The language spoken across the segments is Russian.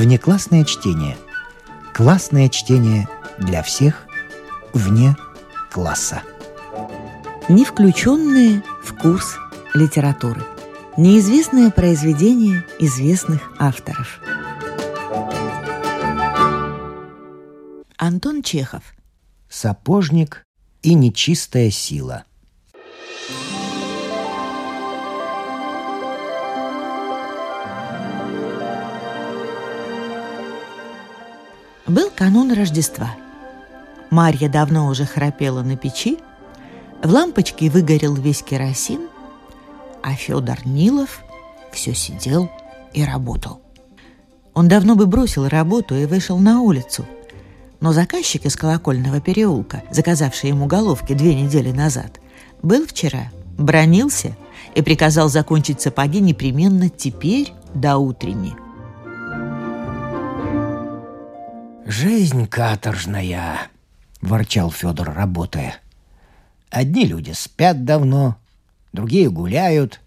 Внеклассное чтение. Классное чтение для всех вне класса. Не включенные в курс литературы. Неизвестное произведение известных авторов. Антон Чехов. Сапожник и нечистая сила. Был канун Рождества. Марья давно уже храпела на печи, в лампочке выгорел весь керосин, а Федор Нилов все сидел и работал. Он давно бы бросил работу и вышел на улицу – но заказчик из колокольного переулка, заказавший ему головки две недели назад, был вчера, бронился и приказал закончить сапоги непременно теперь до утренней. «Жизнь каторжная», — ворчал Федор, работая. «Одни люди спят давно, другие гуляют,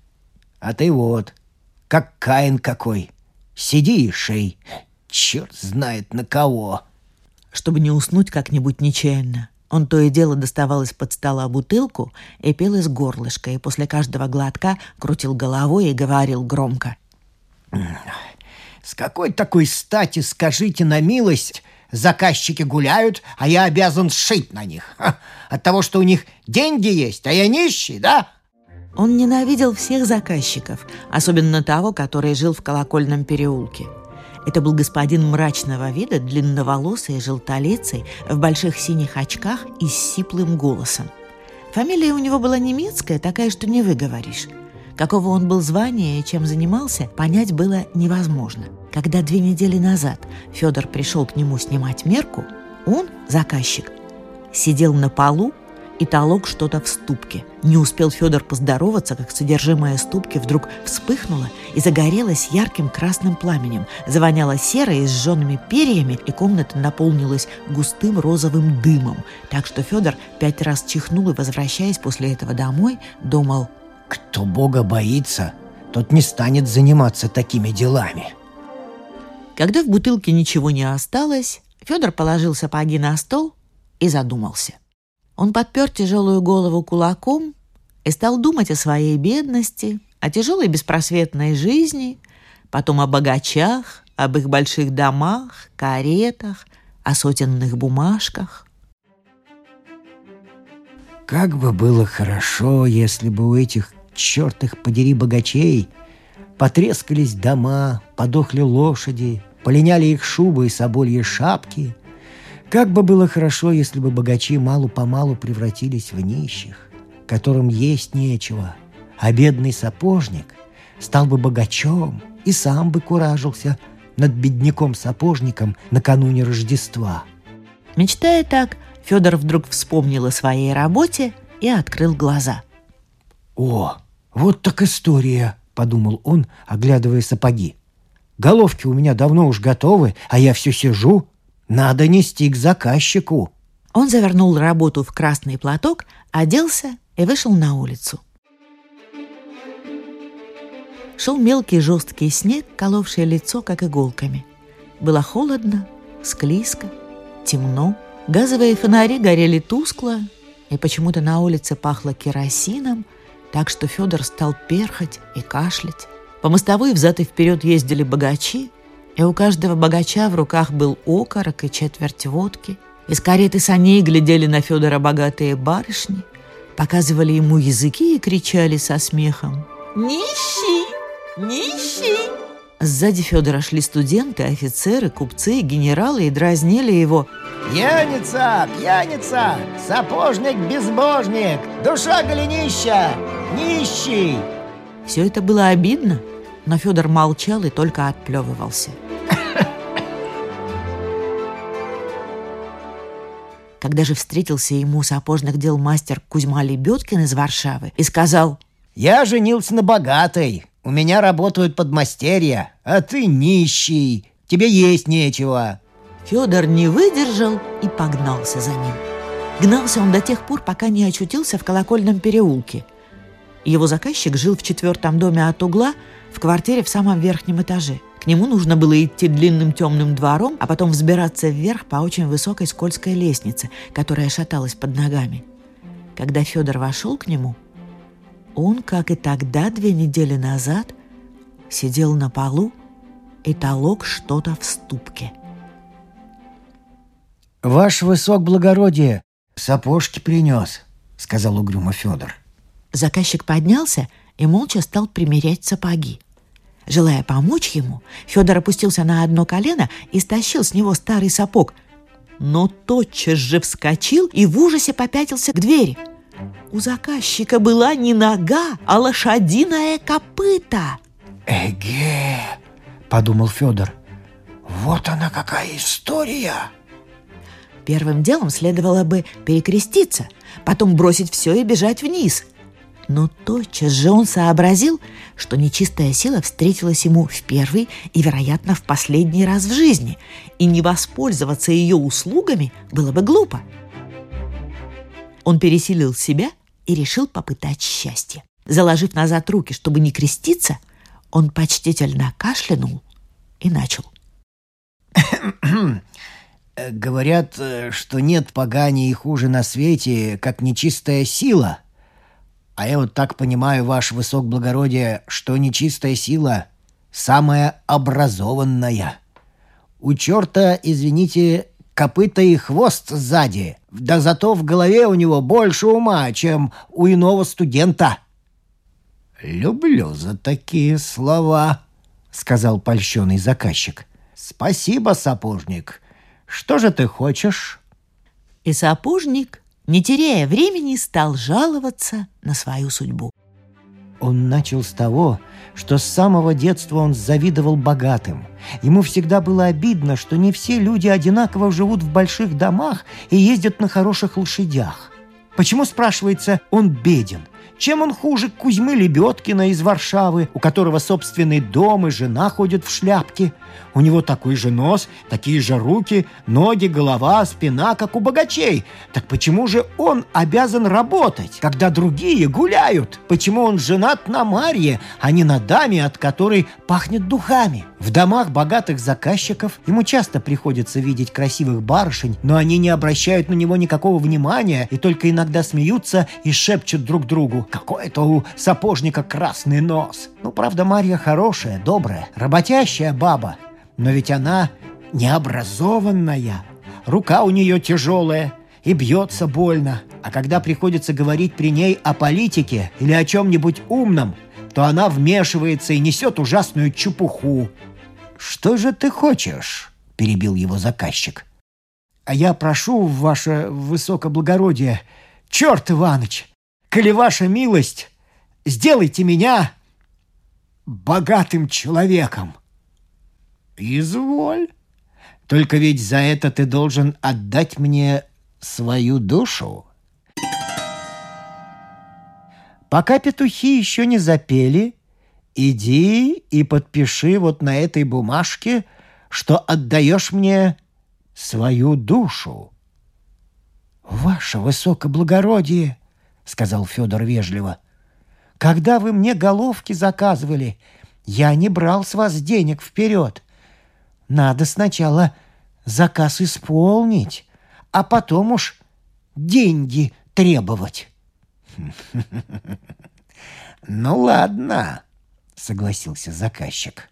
а ты вот, как Каин какой, сиди и шей, черт знает на кого» чтобы не уснуть как-нибудь нечаянно. Он то и дело доставал из-под стола бутылку и пил из горлышка, и после каждого глотка крутил головой и говорил громко. «С какой такой стати, скажите на милость, заказчики гуляют, а я обязан сшить на них? От того, что у них деньги есть, а я нищий, да?» Он ненавидел всех заказчиков, особенно того, который жил в колокольном переулке – это был господин мрачного вида, длинноволосый, желтолицый, в больших синих очках и с сиплым голосом. Фамилия у него была немецкая, такая, что не выговоришь. Какого он был звания и чем занимался, понять было невозможно. Когда две недели назад Федор пришел к нему снимать мерку, он, заказчик, сидел на полу и толок что-то в ступке. Не успел Федор поздороваться, как содержимое ступки вдруг вспыхнуло и загорелось ярким красным пламенем, завоняло серой и сжженными перьями, и комната наполнилась густым розовым дымом, так что Федор пять раз чихнул и, возвращаясь после этого домой, думал «Кто Бога боится, тот не станет заниматься такими делами». Когда в бутылке ничего не осталось, Федор положил сапоги на стол и задумался. Он подпер тяжелую голову кулаком и стал думать о своей бедности, о тяжелой беспросветной жизни, потом о богачах, об их больших домах, каретах, о сотенных бумажках. Как бы было хорошо, если бы у этих чертых подери богачей потрескались дома, подохли лошади, полиняли их шубы и собольи шапки — как бы было хорошо, если бы богачи малу-помалу превратились в нищих, которым есть нечего, а бедный сапожник стал бы богачом и сам бы куражился над бедняком-сапожником накануне Рождества. Мечтая так, Федор вдруг вспомнил о своей работе и открыл глаза. «О, вот так история!» — подумал он, оглядывая сапоги. «Головки у меня давно уж готовы, а я все сижу, надо нести к заказчику. Он завернул работу в красный платок, оделся и вышел на улицу. Шел мелкий жесткий снег, коловший лицо, как иголками. Было холодно, склизко, темно. Газовые фонари горели тускло, и почему-то на улице пахло керосином, так что Федор стал перхать и кашлять. По мостовой взад и вперед ездили богачи, и у каждого богача в руках был окорок и четверть водки. Из кареты саней глядели на Федора богатые барышни, показывали ему языки и кричали со смехом «Нищий! Нищий!» Сзади Федора шли студенты, офицеры, купцы, генералы и дразнили его «Пьяница! Пьяница! Сапожник-безбожник! Душа голенища! Нищий!» Все это было обидно, но Федор молчал и только отплевывался. Когда же встретился ему сапожных дел мастер Кузьма Лебедкин из Варшавы и сказал «Я женился на богатой, у меня работают подмастерья, а ты нищий, тебе есть нечего». Федор не выдержал и погнался за ним. Гнался он до тех пор, пока не очутился в колокольном переулке. Его заказчик жил в четвертом доме от угла в квартире в самом верхнем этаже – К нему нужно было идти длинным темным двором, а потом взбираться вверх по очень высокой скользкой лестнице, которая шаталась под ногами. Когда Федор вошел к нему, он, как и тогда, две недели назад, сидел на полу и толок что-то в ступке. «Ваш высок благородие сапожки принес», — сказал угрюмо Федор. Заказчик поднялся и молча стал примерять сапоги. Желая помочь ему, Федор опустился на одно колено и стащил с него старый сапог, но тотчас же вскочил и в ужасе попятился к двери. У заказчика была не нога, а лошадиная копыта. «Эге!» — подумал Федор. «Вот она какая история!» Первым делом следовало бы перекреститься, потом бросить все и бежать вниз. Но тотчас же он сообразил, что нечистая сила встретилась ему в первый и, вероятно, в последний раз в жизни, и не воспользоваться ее услугами было бы глупо. Он пересилил себя и решил попытать счастье. Заложив назад руки, чтобы не креститься, он почтительно кашлянул и начал. Говорят, что нет поганей и хуже на свете, как нечистая сила — а я вот так понимаю, ваш высок благородие, что нечистая сила самая образованная. У черта, извините, копыта и хвост сзади, да зато в голове у него больше ума, чем у иного студента». «Люблю за такие слова», — сказал польщенный заказчик. «Спасибо, сапожник. Что же ты хочешь?» И сапожник не теряя времени, стал жаловаться на свою судьбу. Он начал с того, что с самого детства он завидовал богатым. Ему всегда было обидно, что не все люди одинаково живут в больших домах и ездят на хороших лошадях. Почему, спрашивается, он беден? Чем он хуже Кузьмы Лебедкина из Варшавы, у которого собственный дом и жена ходят в шляпке? У него такой же нос, такие же руки, ноги, голова, спина, как у богачей. Так почему же он обязан работать, когда другие гуляют? Почему он женат на Марье, а не на даме, от которой пахнет духами? В домах богатых заказчиков ему часто приходится видеть красивых барышень, но они не обращают на него никакого внимания и только иногда смеются и шепчут друг другу «Какой-то у сапожника красный нос». Ну, правда, Марья хорошая, добрая, работящая баба, но ведь она необразованная, рука у нее тяжелая и бьется больно. А когда приходится говорить при ней о политике или о чем-нибудь умном, то она вмешивается и несет ужасную чепуху. «Что же ты хочешь?» – перебил его заказчик. «А я прошу, ваше высокоблагородие, черт, Иваныч, коли ваша милость, сделайте меня богатым человеком!» «Изволь. Только ведь за это ты должен отдать мне свою душу». Пока петухи еще не запели, иди и подпиши вот на этой бумажке, что отдаешь мне свою душу. «Ваше высокоблагородие», — сказал Федор вежливо, — «когда вы мне головки заказывали, я не брал с вас денег вперед. Надо сначала заказ исполнить, а потом уж деньги требовать. «Ну ладно», — согласился заказчик.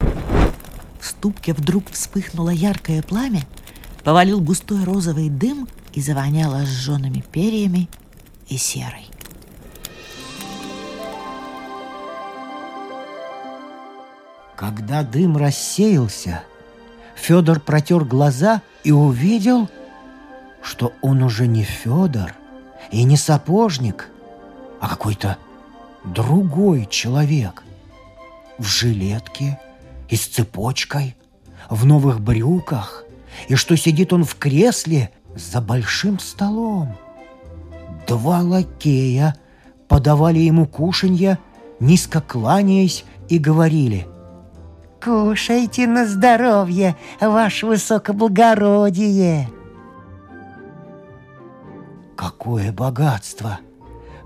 В ступке вдруг вспыхнуло яркое пламя, повалил густой розовый дым и завоняло сжженными перьями и серой. Когда дым рассеялся, Федор протер глаза и увидел, что он уже не Федор и не сапожник, а какой-то другой человек. В жилетке и с цепочкой, в новых брюках, и что сидит он в кресле за большим столом. Два лакея подавали ему кушанья, низко кланяясь, и говорили — «Кушайте на здоровье, ваше высокоблагородие!» Какое богатство!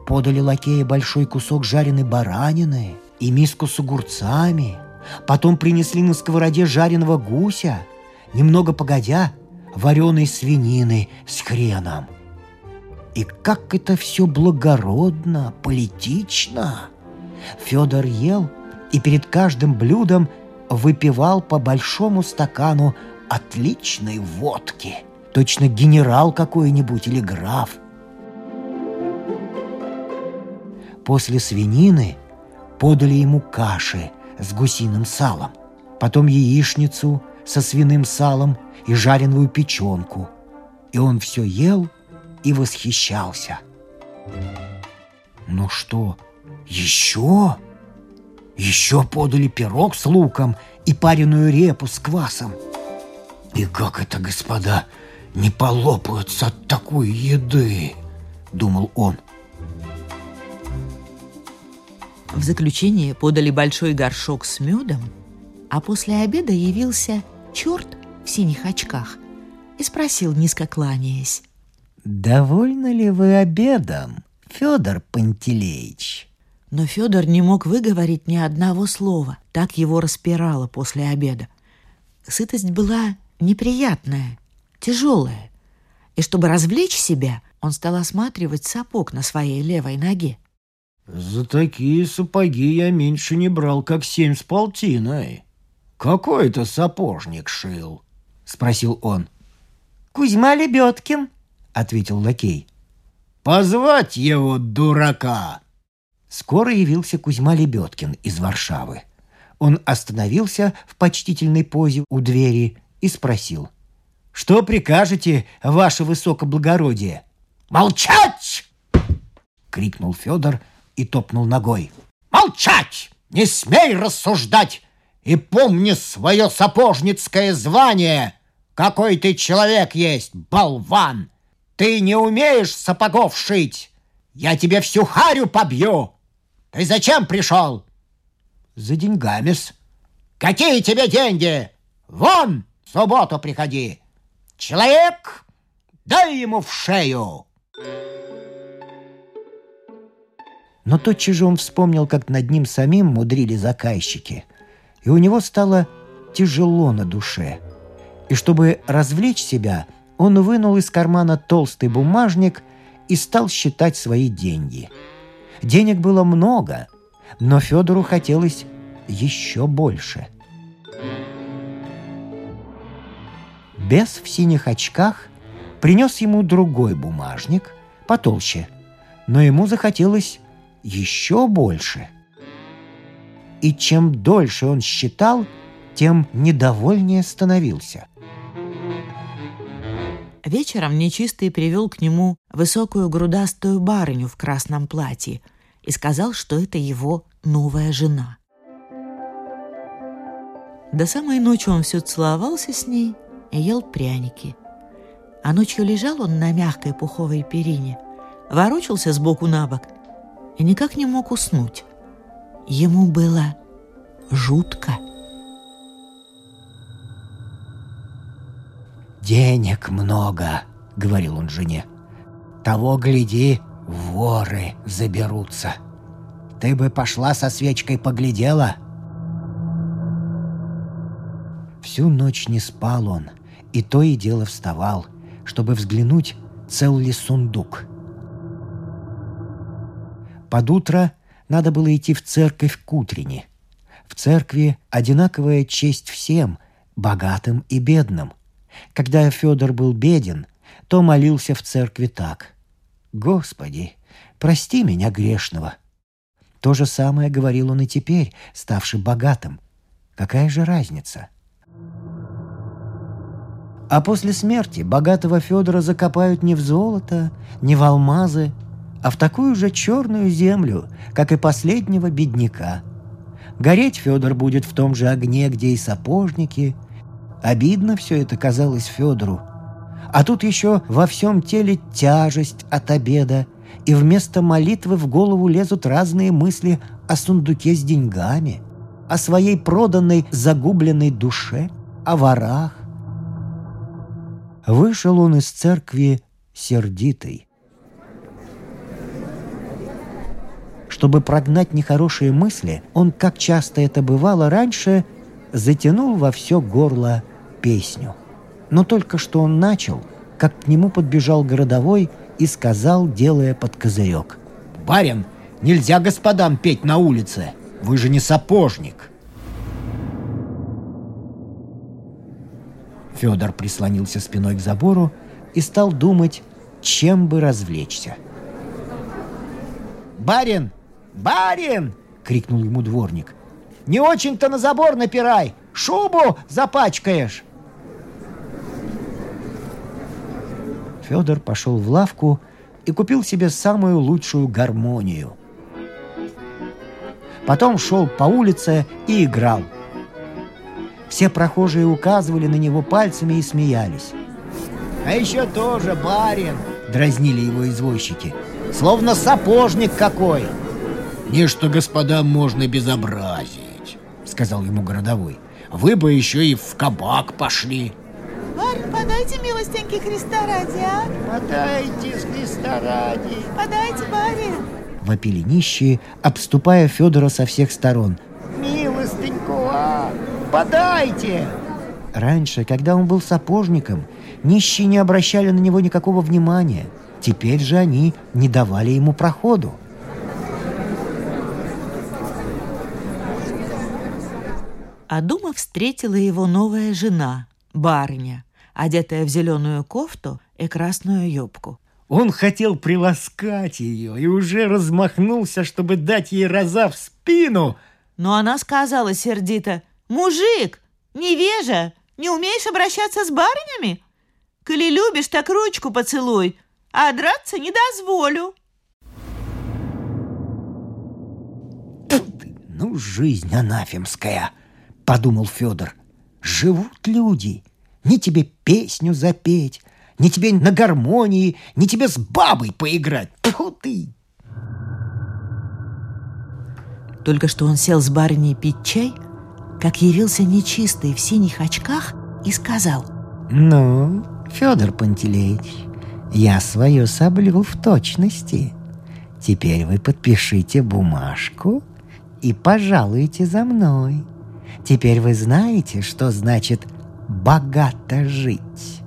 Подали лакеи большой кусок жареной баранины и миску с огурцами, Потом принесли на сковороде жареного гуся. Немного погодя, вареной свинины с хреном. И как это все благородно, политично. Федор ел и перед каждым блюдом выпивал по большому стакану отличной водки. Точно генерал какой-нибудь или граф. После свинины подали ему каши с гусиным салом, потом яичницу со свиным салом и жареную печенку. И он все ел и восхищался. «Ну что, еще?» Еще подали пирог с луком и пареную репу с квасом. И как это, господа, не полопаются от такой еды, думал он. В заключение подали большой горшок с медом, а после обеда явился черт в синих очках и спросил, низко кланяясь. «Довольны ли вы обедом, Федор Пантелеич?» Но Федор не мог выговорить ни одного слова, так его распирало после обеда. Сытость была неприятная, тяжелая, и чтобы развлечь себя, он стал осматривать сапог на своей левой ноге. «За такие сапоги я меньше не брал, как семь с полтиной. Какой это сапожник шил?» — спросил он. «Кузьма Лебедкин», — ответил лакей. «Позвать его, дурака!» Скоро явился Кузьма Лебедкин из Варшавы. Он остановился в почтительной позе у двери и спросил. «Что прикажете, ваше высокоблагородие?» «Молчать!» — крикнул Федор и топнул ногой. «Молчать! Не смей рассуждать! И помни свое сапожницкое звание! Какой ты человек есть, болван! Ты не умеешь сапогов шить! Я тебе всю харю побью!» Ты зачем пришел? За деньгами-с. Какие тебе деньги? Вон, в субботу приходи. Человек, дай ему в шею. Но тотчас же он вспомнил, как над ним самим мудрили заказчики. И у него стало тяжело на душе. И чтобы развлечь себя, он вынул из кармана толстый бумажник и стал считать свои деньги – Денег было много, но Федору хотелось еще больше. Бес в синих очках принес ему другой бумажник, потолще, но ему захотелось еще больше. И чем дольше он считал, тем недовольнее становился. Вечером нечистый привел к нему высокую грудастую барыню в красном платье и сказал, что это его новая жена. До самой ночи он все целовался с ней и ел пряники. А ночью лежал он на мягкой пуховой перине, ворочался сбоку на бок и никак не мог уснуть. Ему было жутко. «Денег много», — говорил он жене. «Того, гляди, воры заберутся. Ты бы пошла со свечкой поглядела». Всю ночь не спал он, и то и дело вставал, чтобы взглянуть, цел ли сундук. Под утро надо было идти в церковь к утренне. В церкви одинаковая честь всем, богатым и бедным. Когда Федор был беден, то молился в церкви так. «Господи, прости меня грешного». То же самое говорил он и теперь, ставший богатым. Какая же разница? А после смерти богатого Федора закопают не в золото, не в алмазы, а в такую же черную землю, как и последнего бедняка. Гореть Федор будет в том же огне, где и сапожники – Обидно все это казалось Федору. А тут еще во всем теле тяжесть от обеда, и вместо молитвы в голову лезут разные мысли о сундуке с деньгами, о своей проданной загубленной душе, о ворах. Вышел он из церкви сердитый. Чтобы прогнать нехорошие мысли, он, как часто это бывало раньше, затянул во все горло песню. Но только что он начал, как к нему подбежал городовой и сказал, делая под козырек. «Барин, нельзя господам петь на улице! Вы же не сапожник!» Федор прислонился спиной к забору и стал думать, чем бы развлечься. «Барин! Барин!» — крикнул ему дворник. «Не очень-то на забор напирай! Шубу запачкаешь!» Федор пошел в лавку и купил себе самую лучшую гармонию. Потом шел по улице и играл. Все прохожие указывали на него пальцами и смеялись. «А еще тоже барин!» — дразнили его извозчики. «Словно сапожник какой!» «Не что господам можно безобразить», — сказал ему городовой. «Вы бы еще и в кабак пошли». Подайте, милостенький, Христа ради, а? Подайте, с Христа ради. Подайте, барин. Вопили нищие, обступая Федора со всех сторон. Милостеньку, а? Подайте! Раньше, когда он был сапожником, нищие не обращали на него никакого внимания. Теперь же они не давали ему проходу. А дома встретила его новая жена, барыня, одетая в зеленую кофту и красную юбку. Он хотел приласкать ее и уже размахнулся, чтобы дать ей раза в спину. Но она сказала сердито, «Мужик, невежа, не умеешь обращаться с барынями? Коли любишь, так ручку поцелуй, а драться не дозволю». Ну, жизнь анафемская, подумал Федор. Живут люди. Ни тебе песню запеть, ни тебе на гармонии, ни тебе с бабой поиграть. Тьфу ты! Только что он сел с барыней пить чай, как явился нечистый в синих очках и сказал. Ну, Федор Пантелеич, я свое соблюл в точности. Теперь вы подпишите бумажку и пожалуйте за мной. Теперь вы знаете, что значит богато жить.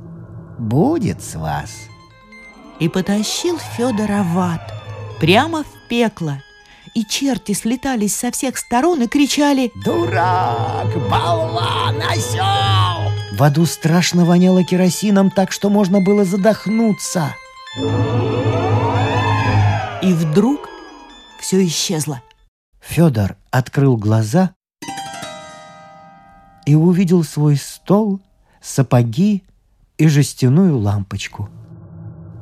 Будет с вас. И потащил Федора в ад, прямо в пекло. И черти слетались со всех сторон и кричали Дурак, болван, осел! В аду страшно воняло керосином так, что можно было задохнуться. И вдруг все исчезло. Федор открыл глаза и увидел свой стол, сапоги и жестяную лампочку.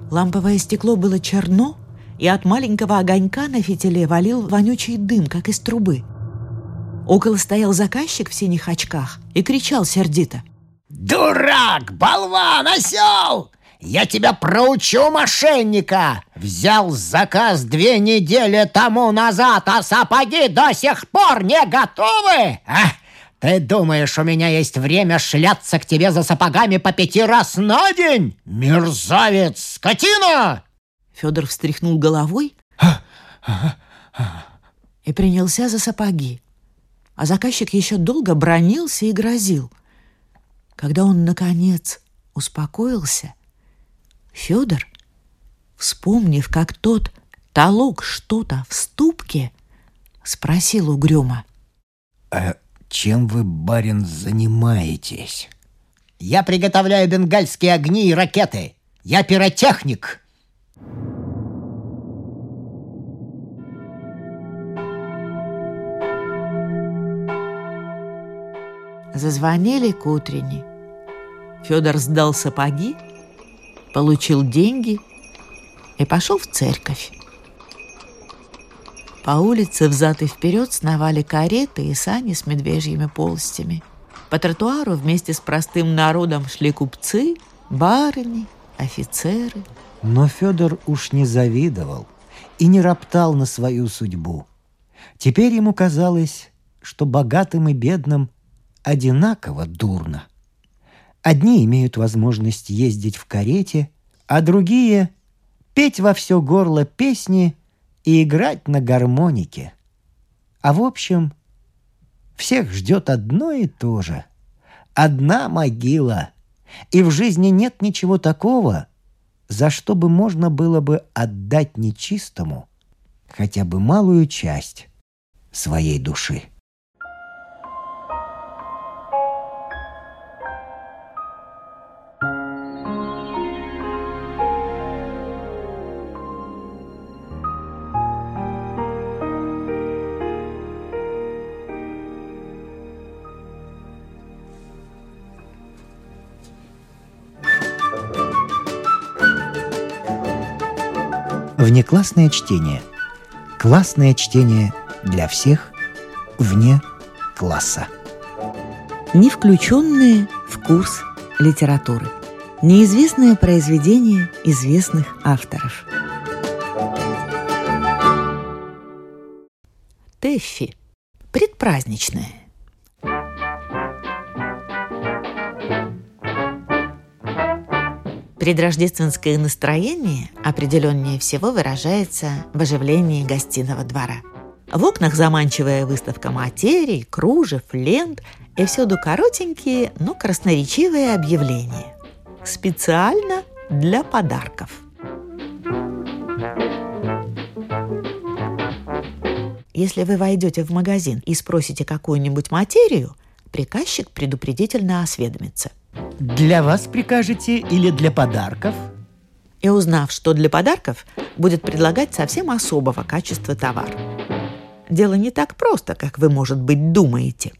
Ламповое стекло было черно, и от маленького огонька на фитиле валил вонючий дым, как из трубы. Около стоял заказчик в синих очках и кричал сердито. Дурак, болван, осел! Я тебя проучу, мошенника! Взял заказ две недели тому назад, а сапоги до сих пор не готовы? А? Ты думаешь, у меня есть время шляться к тебе за сапогами по пяти раз на день? Мерзавец, скотина! Федор встряхнул головой и принялся за сапоги. А заказчик еще долго бронился и грозил. Когда он, наконец, успокоился, Федор, вспомнив, как тот толок что-то в ступке, спросил угрюмо. «А чем вы, барин, занимаетесь?» Я приготовляю бенгальские огни и ракеты. Я пиротехник. Зазвонили к утренне. Федор сдал сапоги, получил деньги и пошел в церковь. По улице взад и вперед сновали кареты и сани с медвежьими полостями. По тротуару вместе с простым народом шли купцы, барыни, офицеры. Но Федор уж не завидовал и не роптал на свою судьбу. Теперь ему казалось, что богатым и бедным одинаково дурно. Одни имеют возможность ездить в карете, а другие — петь во все горло песни и играть на гармонике. А в общем, всех ждет одно и то же. Одна могила. И в жизни нет ничего такого, за что бы можно было бы отдать нечистому хотя бы малую часть своей души. Внеклассное чтение. Классное чтение для всех вне класса. Не включенные в курс литературы. Неизвестное произведение известных авторов. Тэффи. Предпраздничное. Предрождественское настроение определеннее всего выражается в оживлении гостиного двора. В окнах заманчивая выставка материй, кружев, лент и всюду коротенькие, но красноречивые объявления. Специально для подарков. Если вы войдете в магазин и спросите какую-нибудь материю, приказчик предупредительно осведомится – для вас прикажете или для подарков? И узнав, что для подарков, будет предлагать совсем особого качества товар. Дело не так просто, как вы, может быть, думаете.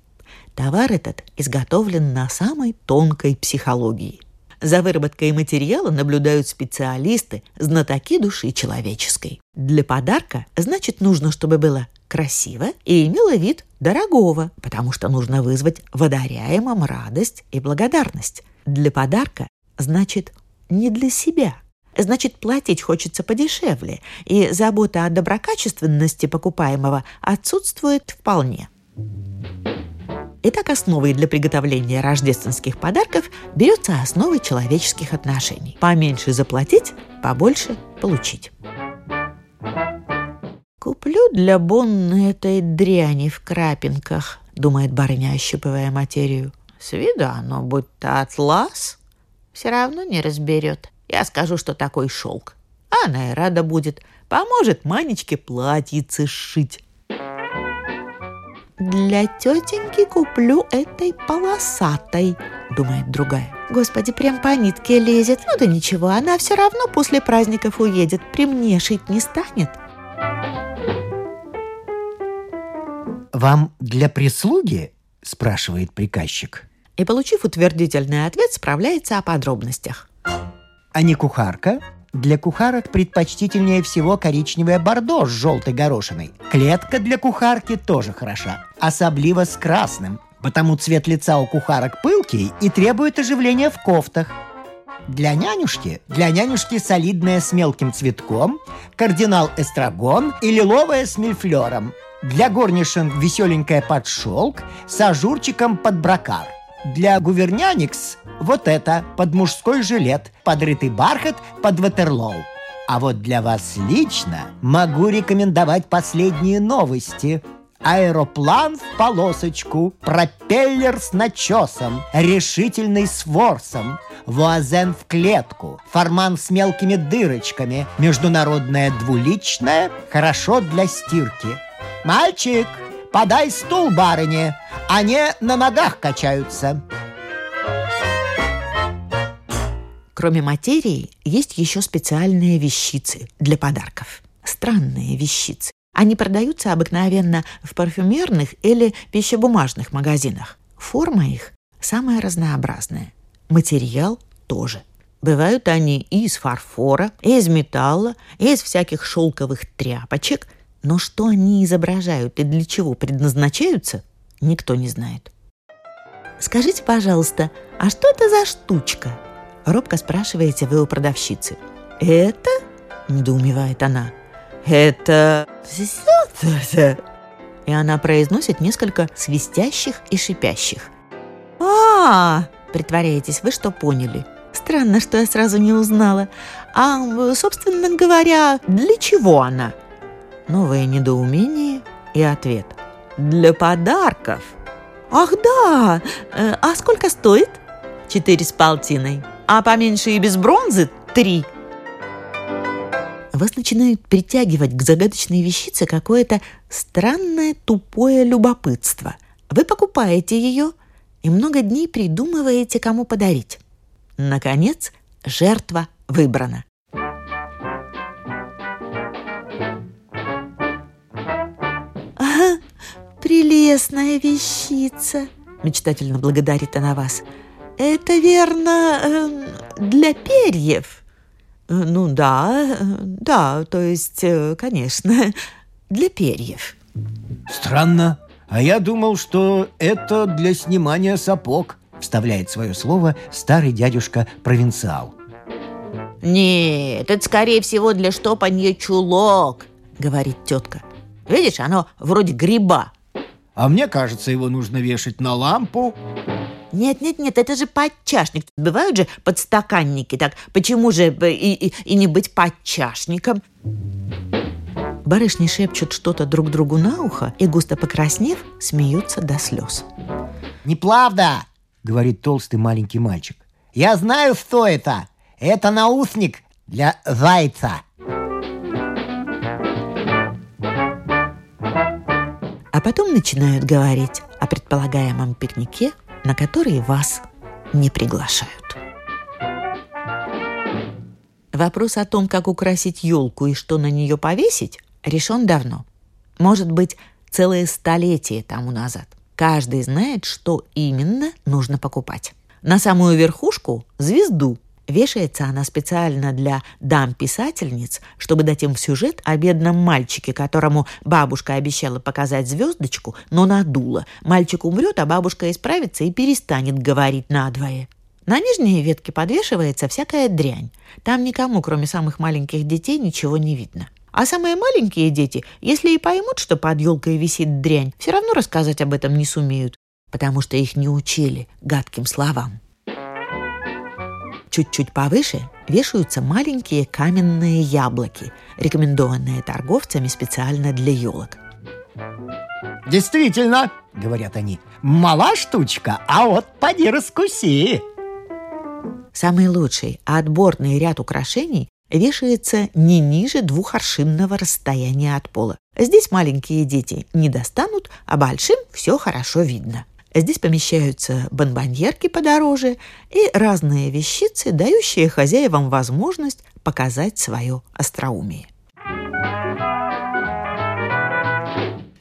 Товар этот изготовлен на самой тонкой психологии. За выработкой материала наблюдают специалисты, знатоки души человеческой. Для подарка, значит, нужно, чтобы было красиво и имело вид дорогого, потому что нужно вызвать в одаряемом радость и благодарность. Для подарка значит не для себя. Значит, платить хочется подешевле, и забота о доброкачественности покупаемого отсутствует вполне. Итак, основой для приготовления рождественских подарков берется основа человеческих отношений. Поменьше заплатить, побольше получить. «Куплю для Бонны этой дряни в крапинках», — думает барыня, ощупывая материю. С виду оно будто атлас. Все равно не разберет. Я скажу, что такой шелк. Она и рада будет. Поможет Манечке платьице сшить. «Для тетеньки куплю этой полосатой», — думает другая. «Господи, прям по нитке лезет. Ну да ничего, она все равно после праздников уедет. При мне шить не станет». «Вам для прислуги?» – спрашивает приказчик и, получив утвердительный ответ, справляется о подробностях. А не кухарка? Для кухарок предпочтительнее всего коричневое бордо с желтой горошиной. Клетка для кухарки тоже хороша, особливо с красным, потому цвет лица у кухарок пылкий и требует оживления в кофтах. Для нянюшки, для нянюшки солидная с мелким цветком, кардинал эстрагон и лиловая с мильфлером. Для горнишин веселенькая под шелк с ажурчиком под бракар – для гуверняникс вот это, под мужской жилет, подрытый бархат под ватерлоу. А вот для вас лично могу рекомендовать последние новости. Аэроплан в полосочку, пропеллер с начесом, решительный с ворсом, вуазен в клетку, форман с мелкими дырочками, международная двуличная, хорошо для стирки. «Мальчик, подай стул барыне, они на ногах качаются. Кроме материи, есть еще специальные вещицы для подарков. Странные вещицы. Они продаются обыкновенно в парфюмерных или пищебумажных магазинах. Форма их самая разнообразная. Материал тоже. Бывают они и из фарфора, и из металла, и из всяких шелковых тряпочек. Но что они изображают и для чего предназначаются, никто не знает. «Скажите, пожалуйста, а что это за штучка?» Робко спрашиваете вы у продавщицы. «Это?» – недоумевает она. «Это...» И она произносит несколько свистящих и шипящих. а, притворяетесь вы, что поняли. Странно, что я сразу не узнала. А, собственно говоря, для чего она? Новое недоумение и ответ. Для подарков. Ах да, Э, а сколько стоит? Четыре с полтиной. А поменьше и без бронзы три. Вас начинает притягивать к загадочной вещице какое-то странное тупое любопытство. Вы покупаете ее и много дней придумываете, кому подарить. Наконец, жертва выбрана. «Ага, прелестная вещица!» – мечтательно благодарит она вас. «Это верно э, для перьев?» «Э, «Ну да, э, да, то есть, э, конечно, для перьев». Странно. А я думал, что это для снимания сапог, вставляет свое слово старый дядюшка-провинциал. «Нет, это, скорее всего, для штопанья чулок», — говорит тетка. «Видишь, оно вроде гриба». А мне кажется, его нужно вешать на лампу. Нет, нет, нет, это же подчашник. Бывают же подстаканники, так почему же и, и, и не быть подчашником? Барышни шепчут что-то друг другу на ухо и, густо покраснев, смеются до слез. Неправда, Говорит толстый маленький мальчик. я знаю, что это. Это наушник для зайца. А потом начинают говорить о предполагаемом пикнике, на который вас не приглашают. Вопрос о том, как украсить елку и что на нее повесить, решен давно. Может быть, целое столетие тому назад. Каждый знает, что именно нужно покупать. На самую верхушку – звезду. Вешается она специально для дам-писательниц, чтобы дать им в сюжет о бедном мальчике, которому бабушка обещала показать звездочку, но надула. Мальчик умрет, а бабушка исправится и перестанет говорить надвое. На нижней ветке подвешивается всякая дрянь. Там никому, кроме самых маленьких детей, ничего не видно. А самые маленькие дети, если и поймут, что под елкой висит дрянь, все равно рассказать об этом не сумеют, потому что их не учили гадким словам. Чуть-чуть повыше вешаются маленькие каменные яблоки, рекомендованные торговцами специально для елок. Действительно, говорят они, мала штучка, а вот поди раскуси. Самый лучший отборный ряд украшений вешается не ниже двухоршинного расстояния от пола. Здесь маленькие дети не достанут, а большим все хорошо видно. Здесь помещаются бонбоньерки подороже и разные вещицы, дающие хозяевам возможность показать свое остроумие.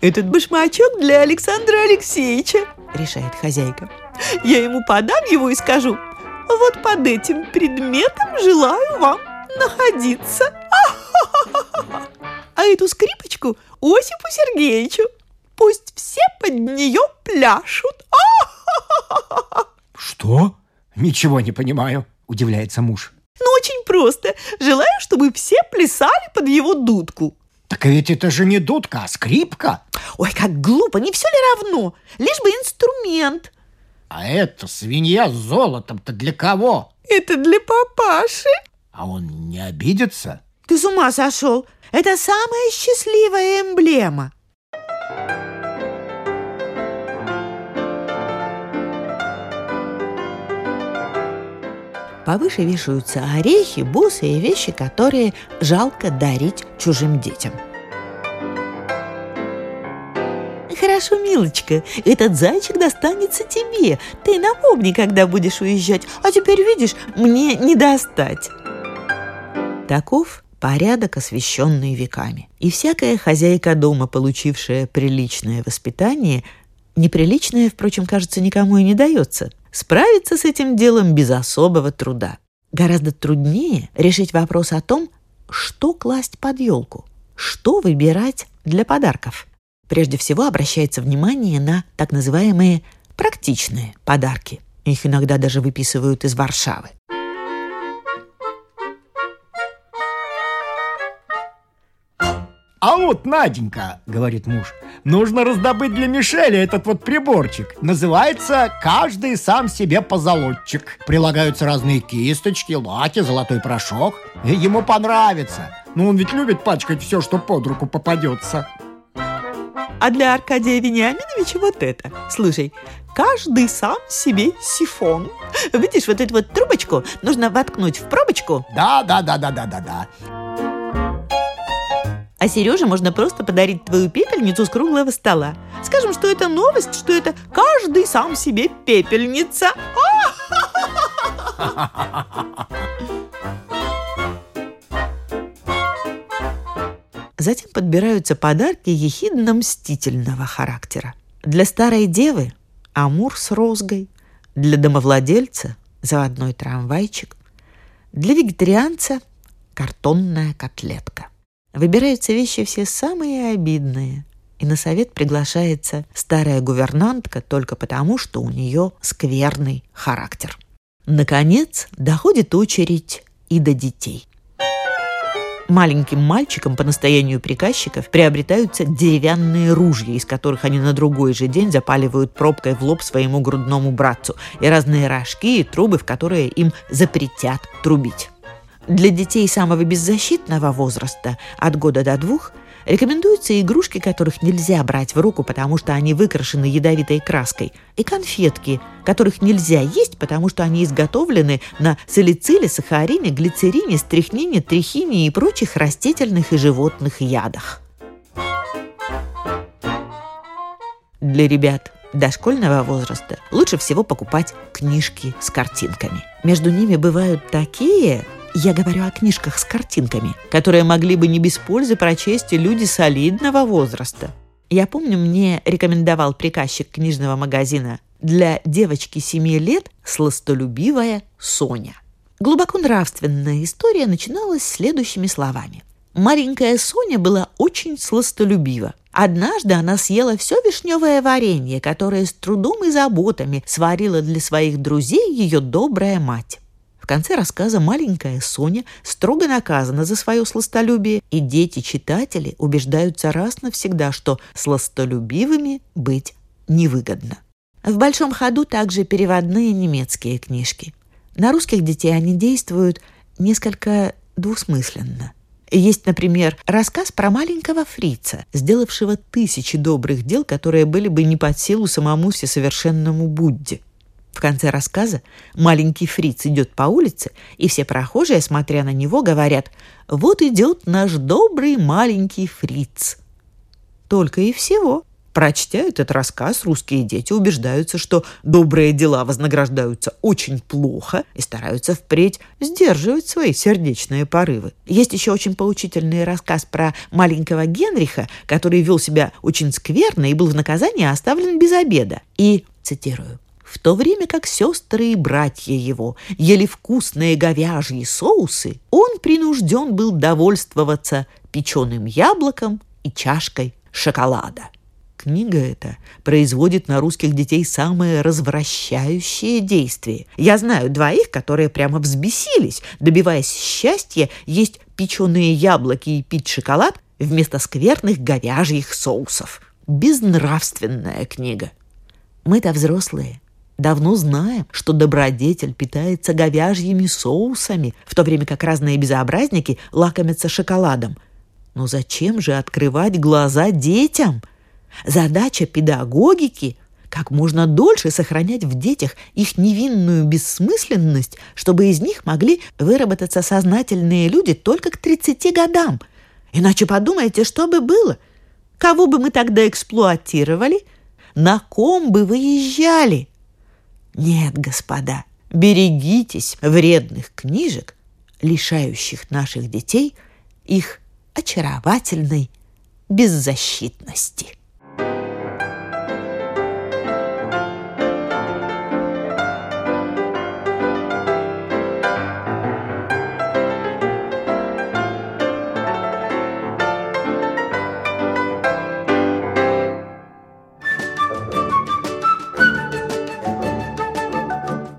«Этот башмачок для Александра Алексеевича», — решает хозяйка. «Я ему подам его и скажу, вот под этим предметом желаю вам находиться. А эту скрипочку Осипу Сергеевичу. Пусть все под нее пляшут. Что? Ничего не понимаю, удивляется муж. Ну, очень просто. Желаю, чтобы все плясали под его дудку. Так ведь это же не дудка, а скрипка. Ой, как глупо, не все ли равно? Лишь бы инструмент. А эта свинья с золотом-то для кого? Это для папаши. А он не обидится? Ты с ума сошел? Это самая счастливая эмблема. Повыше вешаются орехи, бусы и вещи, которые жалко дарить чужим детям. Хорошо, милочка, этот зайчик достанется тебе. Ты напомни, когда будешь уезжать. А теперь, видишь, мне не достать. Таков порядок, освященный веками. И всякая хозяйка дома, получившая приличное воспитание, неприличное, впрочем, кажется, никому и не дается, справиться с этим делом без особого труда. Гораздо труднее решить вопрос о том, что класть под елку, что выбирать для подарков. Прежде всего обращается внимание на так называемые практичные подарки. Их иногда даже выписывают из Варшавы. А вот, Наденька, говорит муж, нужно раздобыть для Мишеля этот вот приборчик. Называется «Каждый сам себе позолотчик». Прилагаются разные кисточки, лаки, золотой порошок. И ему понравится. Ну, он ведь любит пачкать все, что под руку попадется. А для Аркадия Вениаминовича вот это. Слушай, каждый сам себе сифон. Видишь, вот эту вот трубочку нужно воткнуть в пробочку. Да, да, да, да, да, да, да. А Сереже можно просто подарить твою пепельницу с круглого стола. Скажем, что это новость, что это каждый сам себе пепельница. Затем подбираются подарки ехидно-мстительного характера. Для старой девы – амур с розгой, для домовладельца – заводной трамвайчик, для вегетарианца – картонная котлетка. Выбираются вещи все самые обидные, и на совет приглашается старая гувернантка только потому, что у нее скверный характер. Наконец, доходит очередь и до детей маленьким мальчикам по настоянию приказчиков приобретаются деревянные ружья, из которых они на другой же день запаливают пробкой в лоб своему грудному братцу, и разные рожки и трубы, в которые им запретят трубить. Для детей самого беззащитного возраста, от года до двух, Рекомендуются игрушки, которых нельзя брать в руку, потому что они выкрашены ядовитой краской, и конфетки, которых нельзя есть, потому что они изготовлены на салициле, сахарине, глицерине, стрихнине, трихине и прочих растительных и животных ядах. Для ребят дошкольного возраста лучше всего покупать книжки с картинками. Между ними бывают такие, я говорю о книжках с картинками, которые могли бы не без пользы прочесть люди солидного возраста. Я помню, мне рекомендовал приказчик книжного магазина для девочки 7 лет сластолюбивая Соня. Глубоко нравственная история начиналась следующими словами. Маленькая Соня была очень сластолюбива. Однажды она съела все вишневое варенье, которое с трудом и заботами сварила для своих друзей ее добрая мать конце рассказа маленькая Соня строго наказана за свое сластолюбие, и дети-читатели убеждаются раз навсегда, что сластолюбивыми быть невыгодно. В большом ходу также переводные немецкие книжки. На русских детей они действуют несколько двусмысленно. Есть, например, рассказ про маленького фрица, сделавшего тысячи добрых дел, которые были бы не под силу самому всесовершенному Будде – в конце рассказа маленький фриц идет по улице, и все прохожие, смотря на него, говорят «Вот идет наш добрый маленький фриц». Только и всего. Прочтя этот рассказ, русские дети убеждаются, что добрые дела вознаграждаются очень плохо и стараются впредь сдерживать свои сердечные порывы. Есть еще очень поучительный рассказ про маленького Генриха, который вел себя очень скверно и был в наказании оставлен без обеда. И, цитирую, в то время как сестры и братья его ели вкусные говяжьи соусы, он принужден был довольствоваться печеным яблоком и чашкой шоколада. Книга эта производит на русских детей самое развращающее действие. Я знаю двоих, которые прямо взбесились, добиваясь счастья есть печеные яблоки и пить шоколад вместо скверных говяжьих соусов. Безнравственная книга. Мы-то взрослые, давно знаем, что добродетель питается говяжьими соусами, в то время как разные безобразники лакомятся шоколадом. Но зачем же открывать глаза детям? Задача педагогики – как можно дольше сохранять в детях их невинную бессмысленность, чтобы из них могли выработаться сознательные люди только к 30 годам. Иначе подумайте, что бы было? Кого бы мы тогда эксплуатировали? На ком бы выезжали? Нет, господа, берегитесь вредных книжек, лишающих наших детей их очаровательной беззащитности.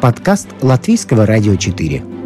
Подкаст Латвийского радио 4.